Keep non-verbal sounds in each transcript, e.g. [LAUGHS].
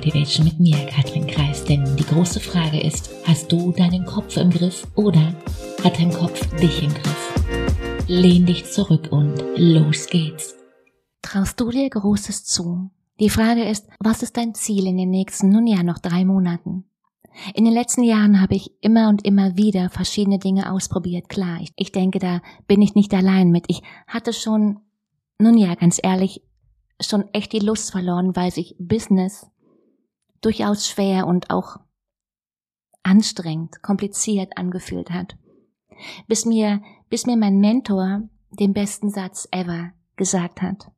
Motivation mit mir, Katrin Kreis. Denn die große Frage ist, hast du deinen Kopf im Griff oder hat dein Kopf dich im Griff? Lehn dich zurück und los geht's. Traust du dir Großes zu? Die Frage ist, was ist dein Ziel in den nächsten, nun ja, noch drei Monaten? In den letzten Jahren habe ich immer und immer wieder verschiedene Dinge ausprobiert. Klar, ich, ich denke, da bin ich nicht allein mit. Ich hatte schon, nun ja, ganz ehrlich, schon echt die Lust verloren, weil sich Business durchaus schwer und auch anstrengend, kompliziert angefühlt hat. Bis mir, bis mir mein Mentor den besten Satz ever gesagt hat.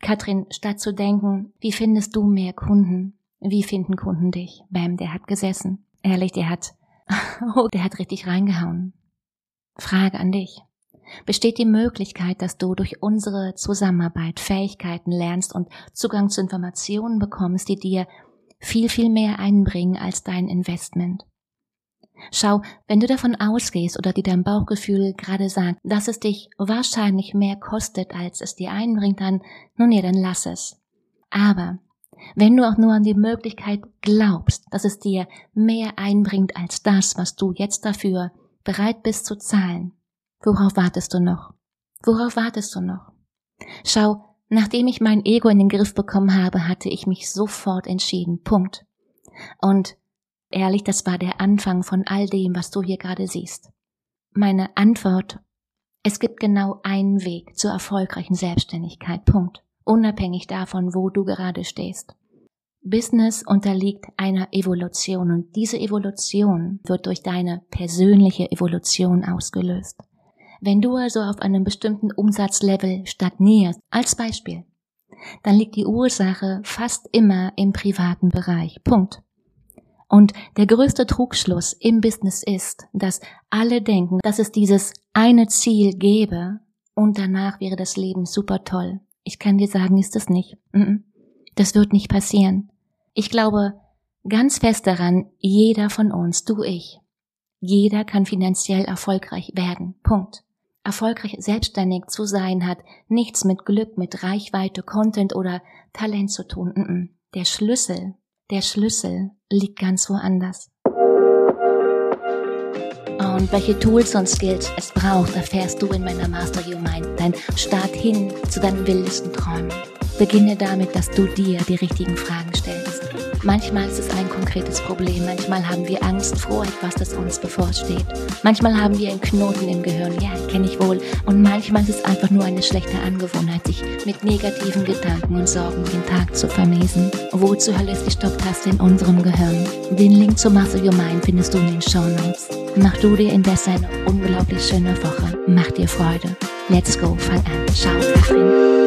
Katrin, statt zu denken, wie findest du mehr Kunden? Wie finden Kunden dich? Bam, der hat gesessen. Ehrlich, der hat, [LAUGHS] oh, der hat richtig reingehauen. Frage an dich. Besteht die Möglichkeit, dass du durch unsere Zusammenarbeit Fähigkeiten lernst und Zugang zu Informationen bekommst, die dir viel, viel mehr einbringen als dein Investment? Schau, wenn du davon ausgehst oder dir dein Bauchgefühl gerade sagt, dass es dich wahrscheinlich mehr kostet, als es dir einbringt, dann, nun ja, dann lass es. Aber wenn du auch nur an die Möglichkeit glaubst, dass es dir mehr einbringt als das, was du jetzt dafür bereit bist zu zahlen, worauf wartest du noch? Worauf wartest du noch? Schau, nachdem ich mein Ego in den Griff bekommen habe, hatte ich mich sofort entschieden. Punkt. Und Ehrlich, das war der Anfang von all dem, was du hier gerade siehst. Meine Antwort, es gibt genau einen Weg zur erfolgreichen Selbstständigkeit. Punkt. Unabhängig davon, wo du gerade stehst. Business unterliegt einer Evolution und diese Evolution wird durch deine persönliche Evolution ausgelöst. Wenn du also auf einem bestimmten Umsatzlevel stagnierst, als Beispiel, dann liegt die Ursache fast immer im privaten Bereich. Punkt. Und der größte Trugschluss im Business ist, dass alle denken, dass es dieses eine Ziel gäbe und danach wäre das Leben super toll. Ich kann dir sagen, ist es nicht. Das wird nicht passieren. Ich glaube ganz fest daran, jeder von uns, du ich, jeder kann finanziell erfolgreich werden. Punkt. Erfolgreich selbstständig zu sein hat nichts mit Glück, mit Reichweite, Content oder Talent zu tun. Der Schlüssel der Schlüssel liegt ganz woanders. Und welche Tools und Skills es braucht, erfährst du in meiner Master Your Mind, dein Start hin zu deinen wildesten Träumen. Beginne damit, dass du dir die richtigen Fragen stellst. Manchmal ist es ein konkretes Problem, manchmal haben wir Angst vor etwas, das uns bevorsteht. Manchmal haben wir einen Knoten im Gehirn, ja, kenne ich wohl. Und manchmal ist es einfach nur eine schlechte Angewohnheit, sich mit negativen Gedanken und Sorgen den Tag zu vermiesen. Wo zur Hölle ist die Stopptaste in unserem Gehirn? Den Link zu Muscle Your Mind findest du in den Show Notes. Mach du dir indes eine unglaublich schöne Woche. Mach dir Freude. Let's go, fang an. Ciao, Katrin.